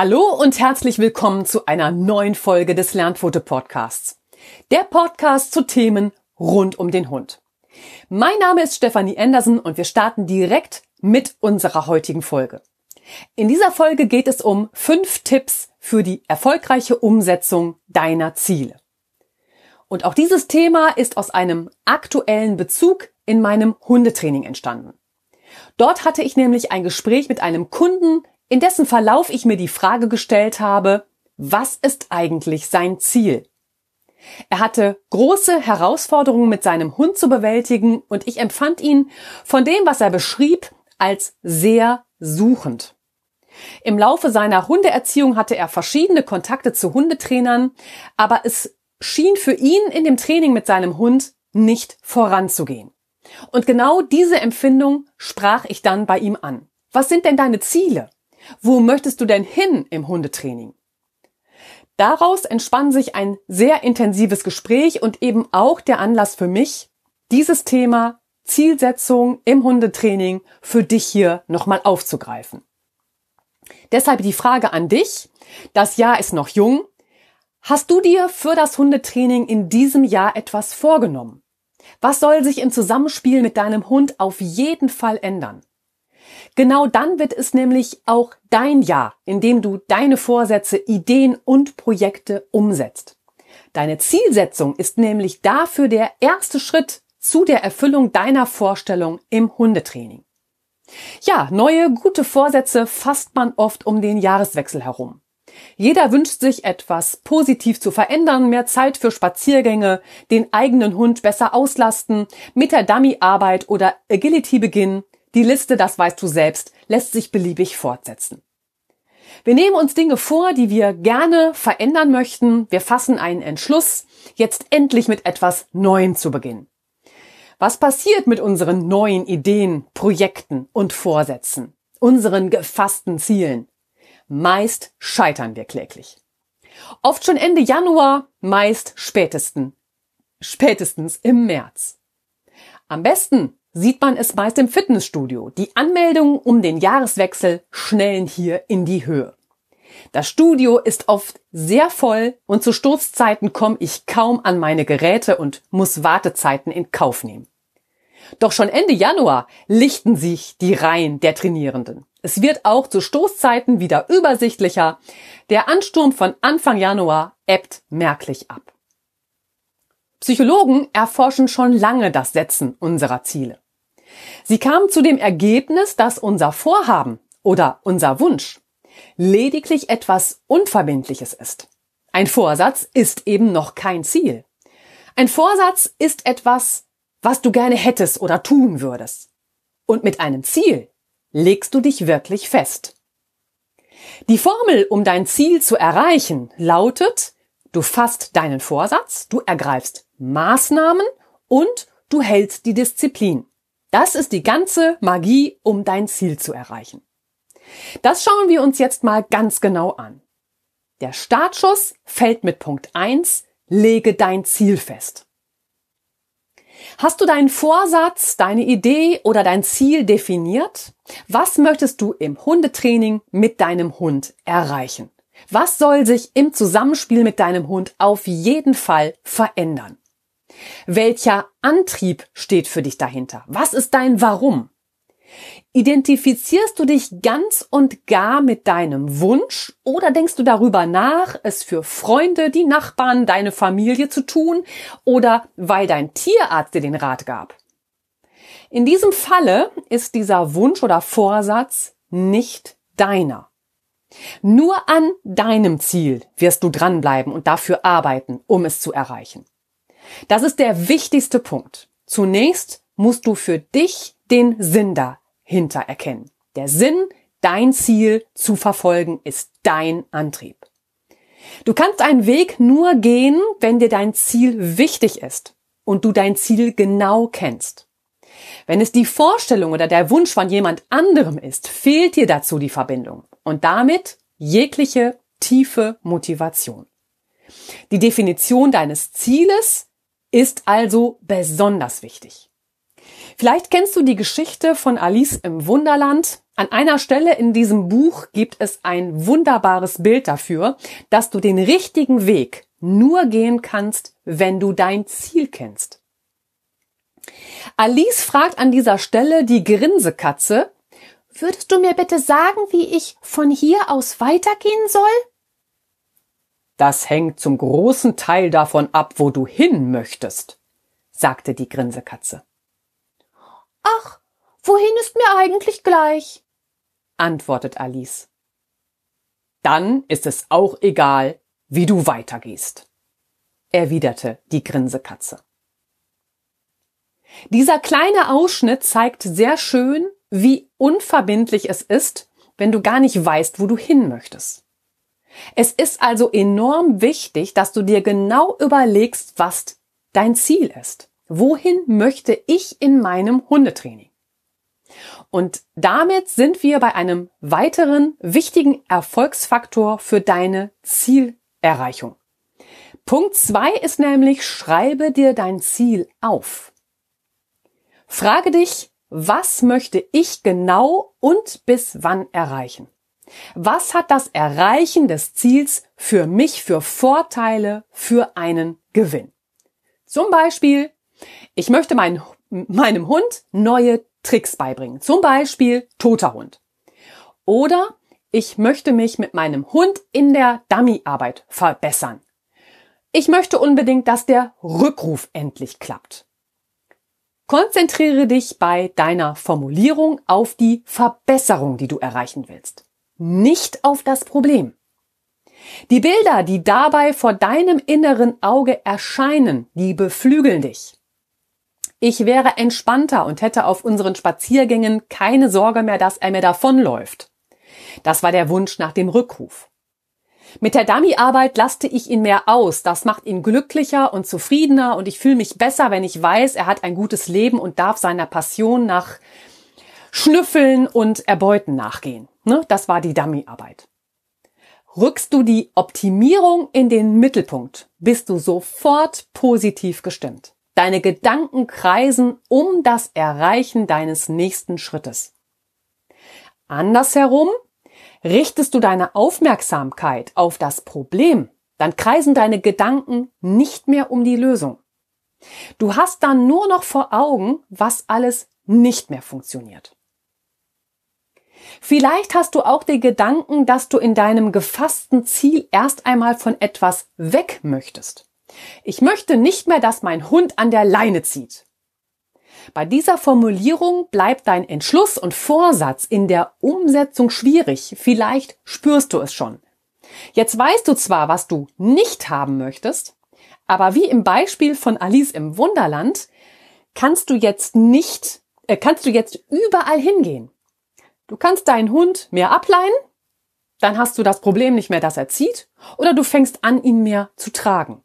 Hallo und herzlich willkommen zu einer neuen Folge des Lernfoto Podcasts. Der Podcast zu Themen rund um den Hund. Mein Name ist Stefanie Andersen und wir starten direkt mit unserer heutigen Folge. In dieser Folge geht es um fünf Tipps für die erfolgreiche Umsetzung deiner Ziele. Und auch dieses Thema ist aus einem aktuellen Bezug in meinem Hundetraining entstanden. Dort hatte ich nämlich ein Gespräch mit einem Kunden, in dessen Verlauf ich mir die Frage gestellt habe, was ist eigentlich sein Ziel? Er hatte große Herausforderungen mit seinem Hund zu bewältigen und ich empfand ihn von dem, was er beschrieb, als sehr suchend. Im Laufe seiner Hundeerziehung hatte er verschiedene Kontakte zu Hundetrainern, aber es schien für ihn in dem Training mit seinem Hund nicht voranzugehen. Und genau diese Empfindung sprach ich dann bei ihm an. Was sind denn deine Ziele? Wo möchtest du denn hin im Hundetraining? Daraus entspann sich ein sehr intensives Gespräch und eben auch der Anlass für mich, dieses Thema Zielsetzung im Hundetraining für dich hier nochmal aufzugreifen. Deshalb die Frage an dich. Das Jahr ist noch jung. Hast du dir für das Hundetraining in diesem Jahr etwas vorgenommen? Was soll sich im Zusammenspiel mit deinem Hund auf jeden Fall ändern? Genau dann wird es nämlich auch dein Jahr, in dem du deine Vorsätze, Ideen und Projekte umsetzt. Deine Zielsetzung ist nämlich dafür der erste Schritt zu der Erfüllung deiner Vorstellung im Hundetraining. Ja, neue gute Vorsätze fasst man oft um den Jahreswechsel herum. Jeder wünscht sich etwas positiv zu verändern, mehr Zeit für Spaziergänge, den eigenen Hund besser auslasten, mit der Dummy-Arbeit oder Agility beginnen. Die Liste, das weißt du selbst, lässt sich beliebig fortsetzen. Wir nehmen uns Dinge vor, die wir gerne verändern möchten. Wir fassen einen Entschluss, jetzt endlich mit etwas Neuem zu beginnen. Was passiert mit unseren neuen Ideen, Projekten und Vorsätzen, unseren gefassten Zielen? Meist scheitern wir kläglich. Oft schon Ende Januar, meist spätesten, spätestens im März. Am besten sieht man es meist im Fitnessstudio. Die Anmeldungen um den Jahreswechsel schnellen hier in die Höhe. Das Studio ist oft sehr voll und zu Stoßzeiten komme ich kaum an meine Geräte und muss Wartezeiten in Kauf nehmen. Doch schon Ende Januar lichten sich die Reihen der Trainierenden. Es wird auch zu Stoßzeiten wieder übersichtlicher. Der Ansturm von Anfang Januar ebbt merklich ab. Psychologen erforschen schon lange das Setzen unserer Ziele. Sie kamen zu dem Ergebnis, dass unser Vorhaben oder unser Wunsch lediglich etwas Unverbindliches ist. Ein Vorsatz ist eben noch kein Ziel. Ein Vorsatz ist etwas, was du gerne hättest oder tun würdest. Und mit einem Ziel legst du dich wirklich fest. Die Formel, um dein Ziel zu erreichen, lautet, du fasst deinen Vorsatz, du ergreifst Maßnahmen und du hältst die Disziplin. Das ist die ganze Magie, um dein Ziel zu erreichen. Das schauen wir uns jetzt mal ganz genau an. Der Startschuss fällt mit Punkt 1, lege dein Ziel fest. Hast du deinen Vorsatz, deine Idee oder dein Ziel definiert? Was möchtest du im Hundetraining mit deinem Hund erreichen? Was soll sich im Zusammenspiel mit deinem Hund auf jeden Fall verändern? Welcher Antrieb steht für dich dahinter? Was ist dein Warum? Identifizierst du dich ganz und gar mit deinem Wunsch oder denkst du darüber nach, es für Freunde, die Nachbarn, deine Familie zu tun oder weil dein Tierarzt dir den Rat gab? In diesem Falle ist dieser Wunsch oder Vorsatz nicht deiner. Nur an deinem Ziel wirst du dranbleiben und dafür arbeiten, um es zu erreichen. Das ist der wichtigste Punkt. Zunächst musst du für dich den Sinn dahinter erkennen. Der Sinn, dein Ziel zu verfolgen, ist dein Antrieb. Du kannst einen Weg nur gehen, wenn dir dein Ziel wichtig ist und du dein Ziel genau kennst. Wenn es die Vorstellung oder der Wunsch von jemand anderem ist, fehlt dir dazu die Verbindung und damit jegliche tiefe Motivation. Die Definition deines Zieles ist also besonders wichtig. Vielleicht kennst du die Geschichte von Alice im Wunderland. An einer Stelle in diesem Buch gibt es ein wunderbares Bild dafür, dass du den richtigen Weg nur gehen kannst, wenn du dein Ziel kennst. Alice fragt an dieser Stelle die Grinsekatze, Würdest du mir bitte sagen, wie ich von hier aus weitergehen soll? Das hängt zum großen Teil davon ab, wo du hin möchtest, sagte die Grinsekatze. Ach, wohin ist mir eigentlich gleich? antwortet Alice. Dann ist es auch egal, wie du weitergehst, erwiderte die Grinsekatze. Dieser kleine Ausschnitt zeigt sehr schön, wie unverbindlich es ist, wenn du gar nicht weißt, wo du hin möchtest. Es ist also enorm wichtig, dass du dir genau überlegst, was dein Ziel ist. Wohin möchte ich in meinem Hundetraining? Und damit sind wir bei einem weiteren wichtigen Erfolgsfaktor für deine Zielerreichung. Punkt zwei ist nämlich, schreibe dir dein Ziel auf. Frage dich, was möchte ich genau und bis wann erreichen? Was hat das Erreichen des Ziels für mich für Vorteile für einen Gewinn? Zum Beispiel, ich möchte mein, meinem Hund neue Tricks beibringen. Zum Beispiel toter Hund. Oder ich möchte mich mit meinem Hund in der Dummyarbeit verbessern. Ich möchte unbedingt, dass der Rückruf endlich klappt. Konzentriere dich bei deiner Formulierung auf die Verbesserung, die du erreichen willst, nicht auf das Problem. Die Bilder, die dabei vor deinem inneren Auge erscheinen, die beflügeln dich. Ich wäre entspannter und hätte auf unseren Spaziergängen keine Sorge mehr, dass er mir davonläuft. Das war der Wunsch nach dem Rückruf. Mit der Dummy-Arbeit laste ich ihn mehr aus. Das macht ihn glücklicher und zufriedener und ich fühle mich besser, wenn ich weiß, er hat ein gutes Leben und darf seiner Passion nach Schnüffeln und Erbeuten nachgehen. Ne? Das war die Dummy-Arbeit. Rückst du die Optimierung in den Mittelpunkt, bist du sofort positiv gestimmt. Deine Gedanken kreisen um das Erreichen deines nächsten Schrittes. Andersherum Richtest du deine Aufmerksamkeit auf das Problem, dann kreisen deine Gedanken nicht mehr um die Lösung. Du hast dann nur noch vor Augen, was alles nicht mehr funktioniert. Vielleicht hast du auch den Gedanken, dass du in deinem gefassten Ziel erst einmal von etwas weg möchtest. Ich möchte nicht mehr, dass mein Hund an der Leine zieht. Bei dieser Formulierung bleibt dein Entschluss und Vorsatz in der Umsetzung schwierig. Vielleicht spürst du es schon. Jetzt weißt du zwar, was du nicht haben möchtest, aber wie im Beispiel von Alice im Wunderland kannst du jetzt nicht, äh, kannst du jetzt überall hingehen. Du kannst deinen Hund mehr ableihen, dann hast du das Problem nicht mehr, dass er zieht, oder du fängst an, ihn mehr zu tragen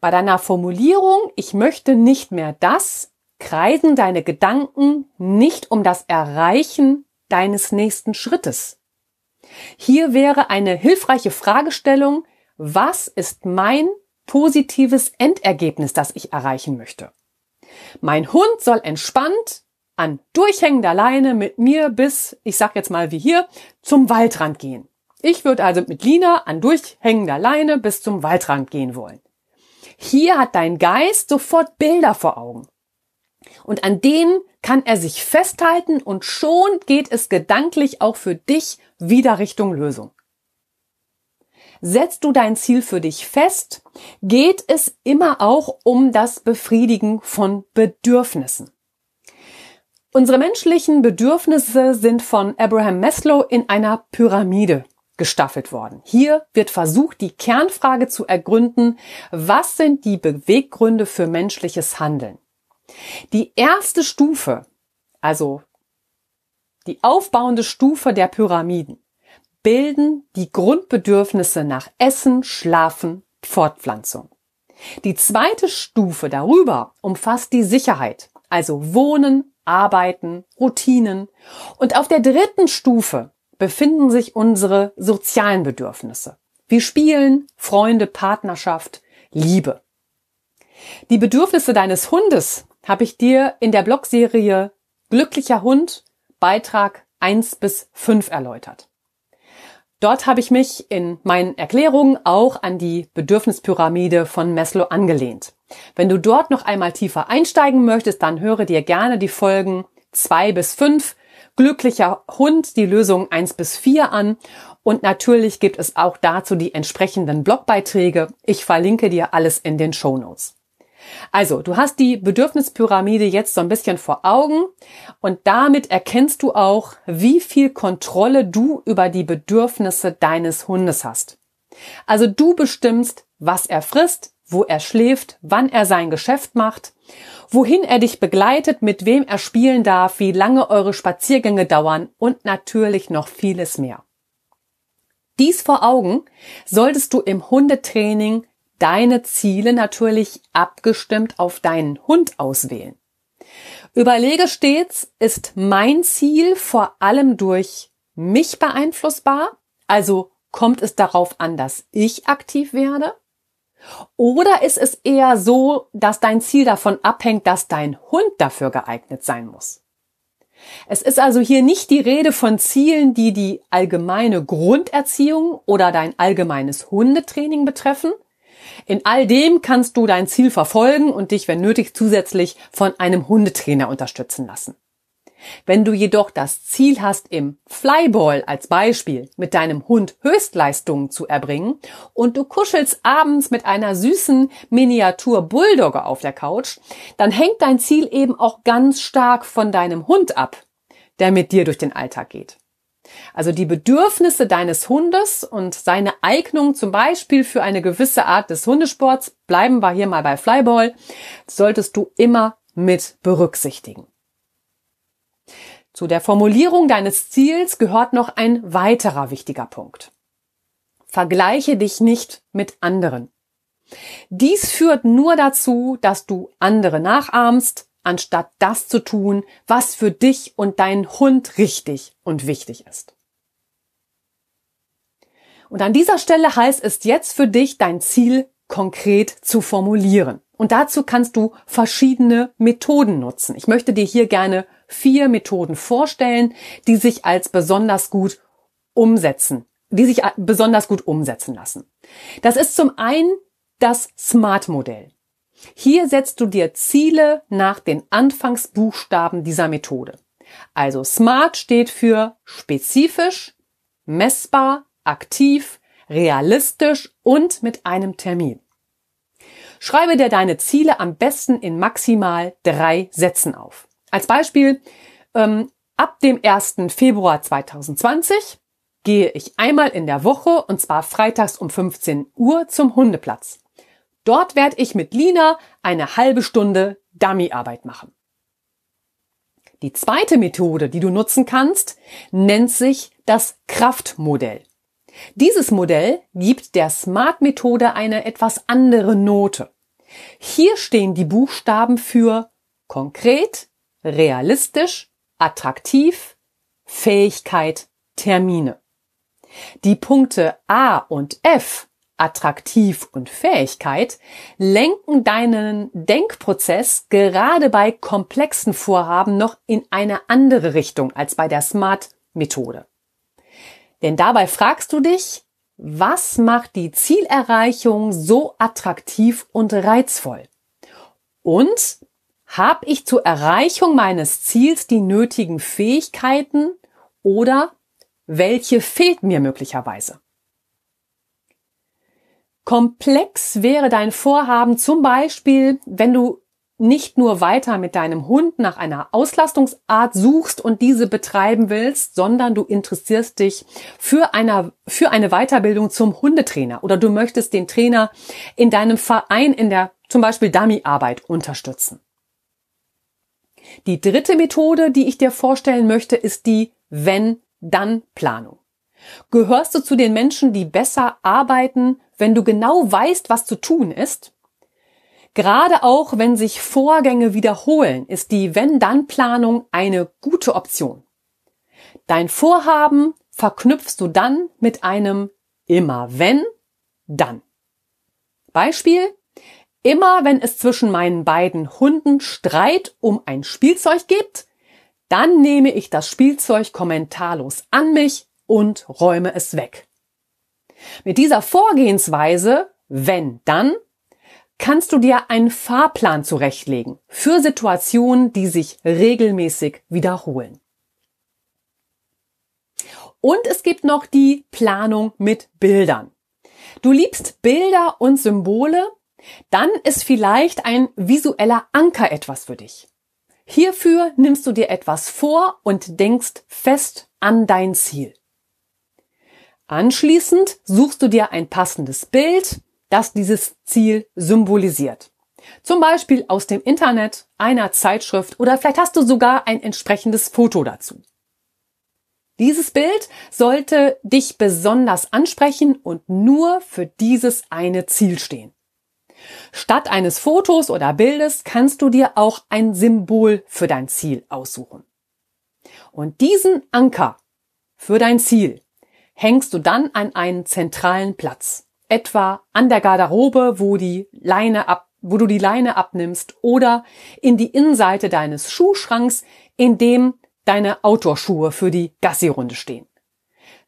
bei deiner Formulierung, ich möchte nicht mehr das, kreisen deine Gedanken nicht um das Erreichen deines nächsten Schrittes. Hier wäre eine hilfreiche Fragestellung, was ist mein positives Endergebnis, das ich erreichen möchte? Mein Hund soll entspannt an durchhängender Leine mit mir bis, ich sag jetzt mal wie hier, zum Waldrand gehen. Ich würde also mit Lina an durchhängender Leine bis zum Waldrand gehen wollen. Hier hat dein Geist sofort Bilder vor Augen. Und an denen kann er sich festhalten und schon geht es gedanklich auch für dich wieder Richtung Lösung. Setzt du dein Ziel für dich fest, geht es immer auch um das Befriedigen von Bedürfnissen. Unsere menschlichen Bedürfnisse sind von Abraham Maslow in einer Pyramide gestaffelt worden. Hier wird versucht, die Kernfrage zu ergründen, was sind die Beweggründe für menschliches Handeln? Die erste Stufe, also die aufbauende Stufe der Pyramiden, bilden die Grundbedürfnisse nach Essen, Schlafen, Fortpflanzung. Die zweite Stufe darüber umfasst die Sicherheit, also Wohnen, Arbeiten, Routinen. Und auf der dritten Stufe befinden sich unsere sozialen Bedürfnisse. wie Spielen, Freunde, Partnerschaft, Liebe. Die Bedürfnisse deines Hundes habe ich dir in der Blogserie Glücklicher Hund Beitrag 1 bis 5 erläutert. Dort habe ich mich in meinen Erklärungen auch an die Bedürfnispyramide von Maslow angelehnt. Wenn du dort noch einmal tiefer einsteigen möchtest, dann höre dir gerne die Folgen 2 bis 5, glücklicher Hund, die Lösung 1 bis 4 an und natürlich gibt es auch dazu die entsprechenden Blogbeiträge. Ich verlinke dir alles in den Show Notes. Also, du hast die Bedürfnispyramide jetzt so ein bisschen vor Augen und damit erkennst du auch, wie viel Kontrolle du über die Bedürfnisse deines Hundes hast. Also du bestimmst, was er frisst, wo er schläft, wann er sein Geschäft macht, wohin er dich begleitet, mit wem er spielen darf, wie lange eure Spaziergänge dauern und natürlich noch vieles mehr. Dies vor Augen solltest du im Hundetraining deine Ziele natürlich abgestimmt auf deinen Hund auswählen. Überlege stets, ist mein Ziel vor allem durch mich beeinflussbar? Also kommt es darauf an, dass ich aktiv werde? Oder ist es eher so, dass dein Ziel davon abhängt, dass dein Hund dafür geeignet sein muss? Es ist also hier nicht die Rede von Zielen, die die allgemeine Grunderziehung oder dein allgemeines Hundetraining betreffen, in all dem kannst du dein Ziel verfolgen und dich, wenn nötig, zusätzlich von einem Hundetrainer unterstützen lassen. Wenn du jedoch das Ziel hast, im Flyball als Beispiel mit deinem Hund Höchstleistungen zu erbringen und du kuschelst abends mit einer süßen Miniatur Bulldogge auf der Couch, dann hängt dein Ziel eben auch ganz stark von deinem Hund ab, der mit dir durch den Alltag geht. Also die Bedürfnisse deines Hundes und seine Eignung zum Beispiel für eine gewisse Art des Hundesports, bleiben wir hier mal bei Flyball, solltest du immer mit berücksichtigen. Zu der Formulierung deines Ziels gehört noch ein weiterer wichtiger Punkt. Vergleiche dich nicht mit anderen. Dies führt nur dazu, dass du andere nachahmst anstatt das zu tun, was für dich und deinen Hund richtig und wichtig ist. Und an dieser Stelle heißt es jetzt für dich, dein Ziel konkret zu formulieren. Und dazu kannst du verschiedene Methoden nutzen. Ich möchte dir hier gerne vier Methoden vorstellen, die sich als besonders gut umsetzen, die sich besonders gut umsetzen lassen. Das ist zum einen das Smart-Modell. Hier setzt du dir Ziele nach den Anfangsbuchstaben dieser Methode. Also SMART steht für spezifisch, messbar, aktiv, realistisch und mit einem Termin. Schreibe dir deine Ziele am besten in maximal drei Sätzen auf. Als Beispiel, ähm, ab dem 1. Februar 2020 gehe ich einmal in der Woche und zwar freitags um 15 Uhr zum Hundeplatz. Dort werde ich mit Lina eine halbe Stunde Dummyarbeit machen. Die zweite Methode, die du nutzen kannst, nennt sich das Kraftmodell. Dieses Modell gibt der Smart-Methode eine etwas andere Note. Hier stehen die Buchstaben für konkret, realistisch, attraktiv, Fähigkeit, Termine. Die Punkte A und F Attraktiv und Fähigkeit lenken deinen Denkprozess gerade bei komplexen Vorhaben noch in eine andere Richtung als bei der SMART-Methode. Denn dabei fragst du dich, was macht die Zielerreichung so attraktiv und reizvoll? Und habe ich zur Erreichung meines Ziels die nötigen Fähigkeiten oder welche fehlt mir möglicherweise? Komplex wäre dein Vorhaben zum Beispiel, wenn du nicht nur weiter mit deinem Hund nach einer Auslastungsart suchst und diese betreiben willst, sondern du interessierst dich für eine, für eine Weiterbildung zum Hundetrainer oder du möchtest den Trainer in deinem Verein in der zum Beispiel Dummyarbeit unterstützen. Die dritte Methode, die ich dir vorstellen möchte, ist die Wenn-Dann-Planung. Gehörst du zu den Menschen, die besser arbeiten, wenn du genau weißt, was zu tun ist, gerade auch wenn sich Vorgänge wiederholen, ist die Wenn-Dann-Planung eine gute Option. Dein Vorhaben verknüpfst du dann mit einem immer wenn, dann. Beispiel, immer wenn es zwischen meinen beiden Hunden Streit um ein Spielzeug gibt, Dann nehme ich das Spielzeug kommentarlos an mich und räume es weg. Mit dieser Vorgehensweise, wenn dann, kannst du dir einen Fahrplan zurechtlegen für Situationen, die sich regelmäßig wiederholen. Und es gibt noch die Planung mit Bildern. Du liebst Bilder und Symbole, dann ist vielleicht ein visueller Anker etwas für dich. Hierfür nimmst du dir etwas vor und denkst fest an dein Ziel. Anschließend suchst du dir ein passendes Bild, das dieses Ziel symbolisiert. Zum Beispiel aus dem Internet, einer Zeitschrift oder vielleicht hast du sogar ein entsprechendes Foto dazu. Dieses Bild sollte dich besonders ansprechen und nur für dieses eine Ziel stehen. Statt eines Fotos oder Bildes kannst du dir auch ein Symbol für dein Ziel aussuchen. Und diesen Anker für dein Ziel hängst du dann an einen zentralen Platz, etwa an der Garderobe, wo die Leine ab, wo du die Leine abnimmst oder in die Innenseite deines Schuhschranks, in dem deine Outdoor-Schuhe für die Gassi-Runde stehen.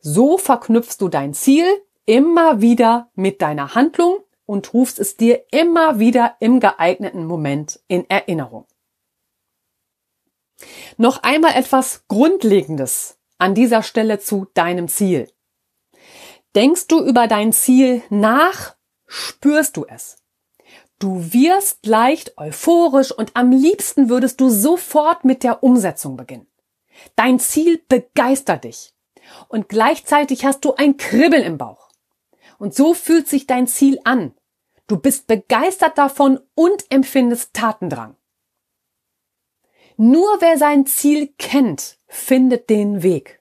So verknüpfst du dein Ziel immer wieder mit deiner Handlung und rufst es dir immer wieder im geeigneten Moment in Erinnerung. Noch einmal etwas Grundlegendes an dieser Stelle zu deinem Ziel. Denkst du über dein Ziel nach, spürst du es. Du wirst leicht euphorisch und am liebsten würdest du sofort mit der Umsetzung beginnen. Dein Ziel begeistert dich. Und gleichzeitig hast du ein Kribbeln im Bauch. Und so fühlt sich dein Ziel an. Du bist begeistert davon und empfindest Tatendrang. Nur wer sein Ziel kennt, findet den Weg.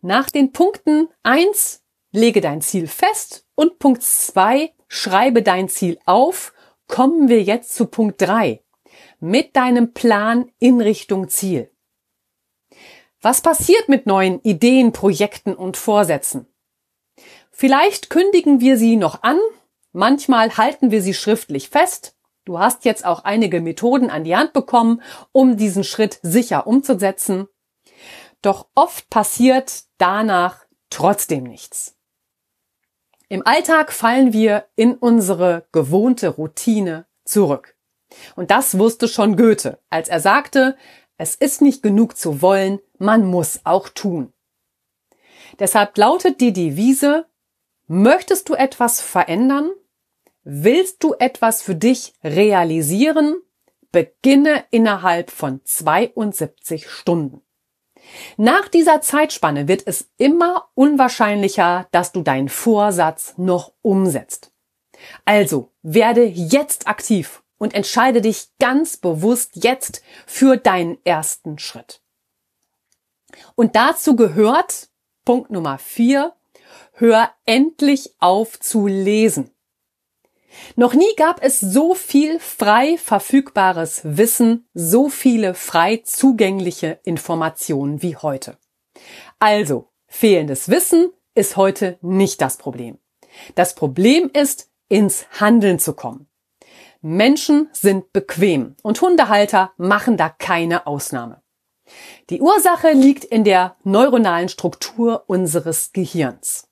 Nach den Punkten eins lege dein Ziel fest und Punkt zwei schreibe dein Ziel auf, kommen wir jetzt zu Punkt drei mit deinem Plan in Richtung Ziel. Was passiert mit neuen Ideen, Projekten und Vorsätzen? Vielleicht kündigen wir sie noch an, manchmal halten wir sie schriftlich fest. Du hast jetzt auch einige Methoden an die Hand bekommen, um diesen Schritt sicher umzusetzen. Doch oft passiert danach trotzdem nichts. Im Alltag fallen wir in unsere gewohnte Routine zurück. Und das wusste schon Goethe, als er sagte, es ist nicht genug zu wollen, man muss auch tun. Deshalb lautet die Devise, möchtest du etwas verändern? Willst du etwas für dich realisieren? Beginne innerhalb von 72 Stunden. Nach dieser Zeitspanne wird es immer unwahrscheinlicher, dass du deinen Vorsatz noch umsetzt. Also werde jetzt aktiv und entscheide dich ganz bewusst jetzt für deinen ersten Schritt. Und dazu gehört Punkt Nummer vier, hör endlich auf zu lesen. Noch nie gab es so viel frei verfügbares Wissen, so viele frei zugängliche Informationen wie heute. Also, fehlendes Wissen ist heute nicht das Problem. Das Problem ist, ins Handeln zu kommen. Menschen sind bequem und Hundehalter machen da keine Ausnahme. Die Ursache liegt in der neuronalen Struktur unseres Gehirns.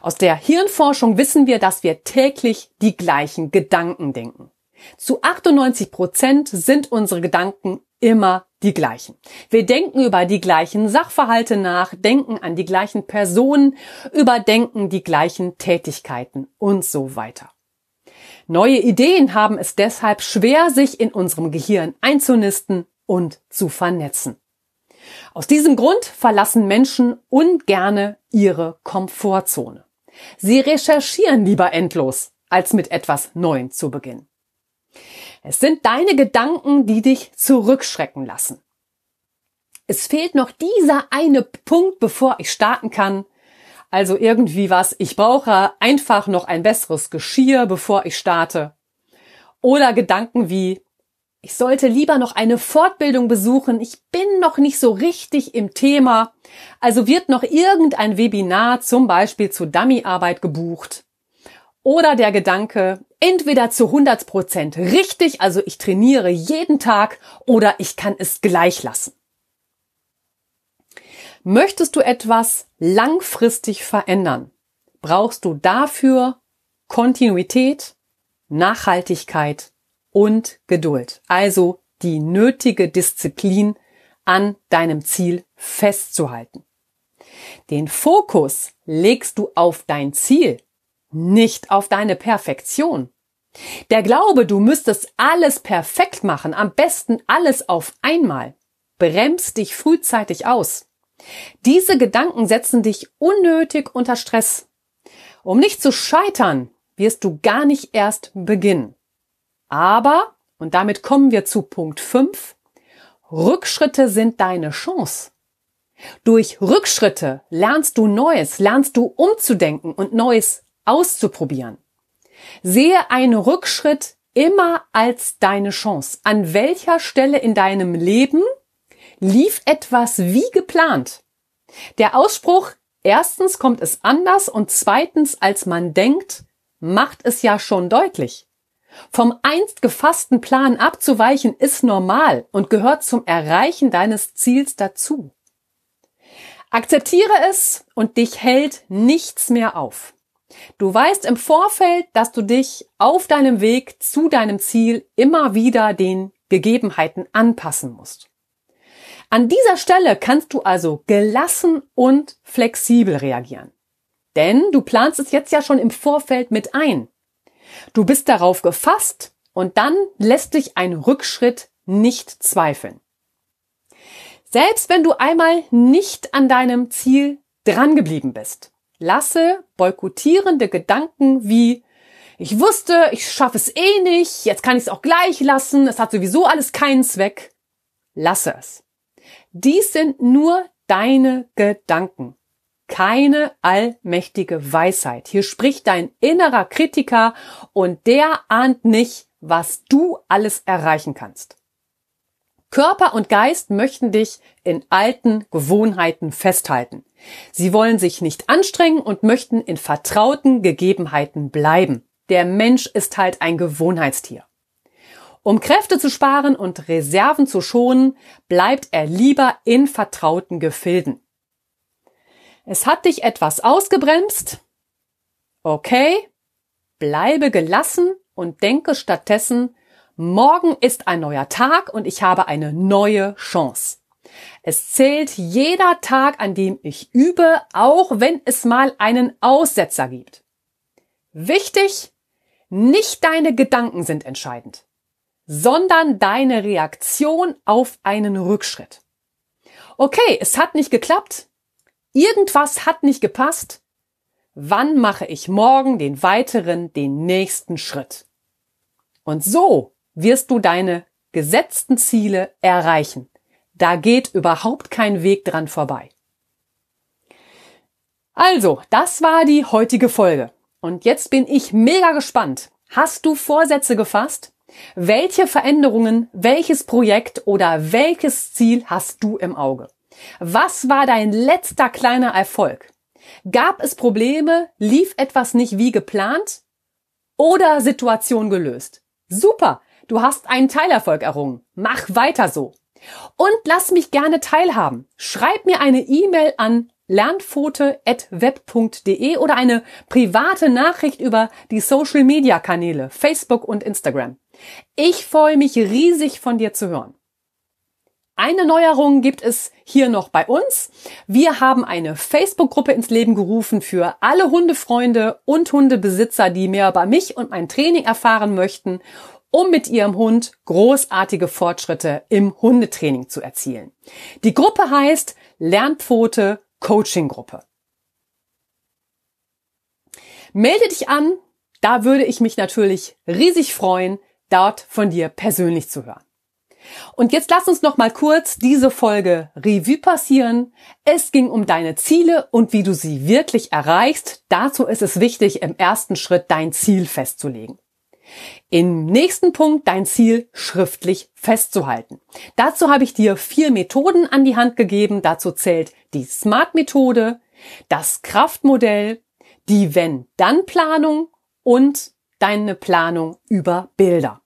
Aus der Hirnforschung wissen wir, dass wir täglich die gleichen Gedanken denken. Zu 98 Prozent sind unsere Gedanken immer die gleichen. Wir denken über die gleichen Sachverhalte nach, denken an die gleichen Personen, überdenken die gleichen Tätigkeiten und so weiter. Neue Ideen haben es deshalb schwer, sich in unserem Gehirn einzunisten und zu vernetzen. Aus diesem Grund verlassen Menschen ungerne ihre Komfortzone. Sie recherchieren lieber endlos, als mit etwas Neuem zu beginnen. Es sind deine Gedanken, die dich zurückschrecken lassen. Es fehlt noch dieser eine Punkt, bevor ich starten kann, also irgendwie was, ich brauche einfach noch ein besseres Geschirr, bevor ich starte. Oder Gedanken wie, ich sollte lieber noch eine Fortbildung besuchen, ich bin noch nicht so richtig im Thema. Also wird noch irgendein Webinar zum Beispiel zu Dummyarbeit gebucht. oder der Gedanke, entweder zu 100 Prozent richtig, also ich trainiere jeden Tag oder ich kann es gleich lassen. Möchtest du etwas langfristig verändern, brauchst du dafür Kontinuität, Nachhaltigkeit und Geduld. Also die nötige Disziplin an deinem Ziel festzuhalten. Den Fokus legst du auf dein Ziel, nicht auf deine Perfektion. Der Glaube, du müsstest alles perfekt machen, am besten alles auf einmal, bremst dich frühzeitig aus. Diese Gedanken setzen dich unnötig unter Stress. Um nicht zu scheitern, wirst du gar nicht erst beginnen. Aber, und damit kommen wir zu Punkt 5, Rückschritte sind deine Chance. Durch Rückschritte lernst du Neues, lernst du umzudenken und Neues auszuprobieren. Sehe einen Rückschritt immer als deine Chance. An welcher Stelle in deinem Leben lief etwas wie geplant? Der Ausspruch, erstens kommt es anders und zweitens als man denkt, macht es ja schon deutlich. Vom einst gefassten Plan abzuweichen ist normal und gehört zum Erreichen deines Ziels dazu. Akzeptiere es und dich hält nichts mehr auf. Du weißt im Vorfeld, dass du dich auf deinem Weg zu deinem Ziel immer wieder den Gegebenheiten anpassen musst. An dieser Stelle kannst du also gelassen und flexibel reagieren. Denn du planst es jetzt ja schon im Vorfeld mit ein. Du bist darauf gefasst und dann lässt dich ein Rückschritt nicht zweifeln. Selbst wenn du einmal nicht an deinem Ziel drangeblieben bist, lasse boykottierende Gedanken wie ich wusste, ich schaffe es eh nicht, jetzt kann ich es auch gleich lassen, es hat sowieso alles keinen Zweck. Lasse es. Dies sind nur deine Gedanken keine allmächtige Weisheit. Hier spricht dein innerer Kritiker und der ahnt nicht, was du alles erreichen kannst. Körper und Geist möchten dich in alten Gewohnheiten festhalten. Sie wollen sich nicht anstrengen und möchten in vertrauten Gegebenheiten bleiben. Der Mensch ist halt ein Gewohnheitstier. Um Kräfte zu sparen und Reserven zu schonen, bleibt er lieber in vertrauten Gefilden. Es hat dich etwas ausgebremst. Okay, bleibe gelassen und denke stattdessen, morgen ist ein neuer Tag und ich habe eine neue Chance. Es zählt jeder Tag, an dem ich übe, auch wenn es mal einen Aussetzer gibt. Wichtig, nicht deine Gedanken sind entscheidend, sondern deine Reaktion auf einen Rückschritt. Okay, es hat nicht geklappt, Irgendwas hat nicht gepasst. Wann mache ich morgen den weiteren, den nächsten Schritt? Und so wirst du deine gesetzten Ziele erreichen. Da geht überhaupt kein Weg dran vorbei. Also, das war die heutige Folge. Und jetzt bin ich mega gespannt. Hast du Vorsätze gefasst? Welche Veränderungen, welches Projekt oder welches Ziel hast du im Auge? Was war dein letzter kleiner Erfolg? Gab es Probleme? Lief etwas nicht wie geplant? Oder Situation gelöst? Super! Du hast einen Teilerfolg errungen. Mach weiter so. Und lass mich gerne teilhaben. Schreib mir eine E-Mail an lernfote.web.de oder eine private Nachricht über die Social Media Kanäle Facebook und Instagram. Ich freue mich riesig von dir zu hören. Eine Neuerung gibt es hier noch bei uns. Wir haben eine Facebook-Gruppe ins Leben gerufen für alle Hundefreunde und Hundebesitzer, die mehr über mich und mein Training erfahren möchten, um mit ihrem Hund großartige Fortschritte im Hundetraining zu erzielen. Die Gruppe heißt Lernpfote Coaching Gruppe. Melde dich an, da würde ich mich natürlich riesig freuen, dort von dir persönlich zu hören. Und jetzt lass uns noch mal kurz diese Folge Revue passieren. Es ging um deine Ziele und wie du sie wirklich erreichst. Dazu ist es wichtig, im ersten Schritt dein Ziel festzulegen. Im nächsten Punkt dein Ziel schriftlich festzuhalten. Dazu habe ich dir vier Methoden an die Hand gegeben. Dazu zählt die Smart-Methode, das Kraftmodell, die Wenn-Dann-Planung und deine Planung über Bilder.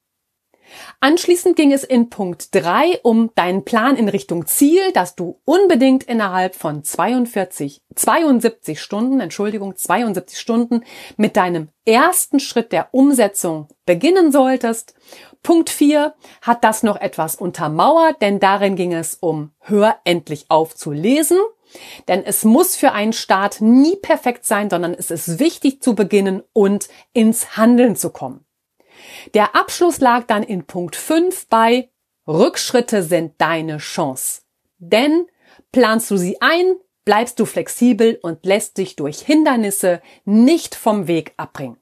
Anschließend ging es in Punkt 3 um deinen Plan in Richtung Ziel, dass du unbedingt innerhalb von 42, 72 Stunden, Entschuldigung, 72 Stunden mit deinem ersten Schritt der Umsetzung beginnen solltest. Punkt 4 hat das noch etwas untermauert, denn darin ging es um Hör endlich auf zu lesen. Denn es muss für einen Start nie perfekt sein, sondern es ist wichtig zu beginnen und ins Handeln zu kommen. Der Abschluss lag dann in Punkt 5 bei Rückschritte sind deine Chance. Denn planst du sie ein, bleibst du flexibel und lässt dich durch Hindernisse nicht vom Weg abbringen.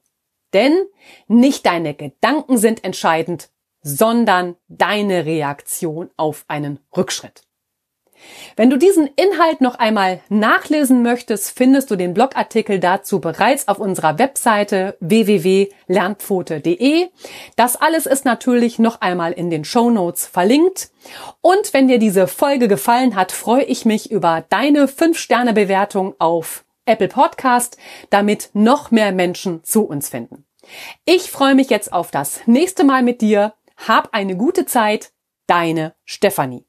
Denn nicht deine Gedanken sind entscheidend, sondern deine Reaktion auf einen Rückschritt. Wenn du diesen Inhalt noch einmal nachlesen möchtest, findest du den Blogartikel dazu bereits auf unserer Webseite www.lernpfote.de. Das alles ist natürlich noch einmal in den Show Notes verlinkt. Und wenn dir diese Folge gefallen hat, freue ich mich über deine 5-Sterne-Bewertung auf Apple Podcast, damit noch mehr Menschen zu uns finden. Ich freue mich jetzt auf das nächste Mal mit dir. Hab eine gute Zeit. Deine Stefanie.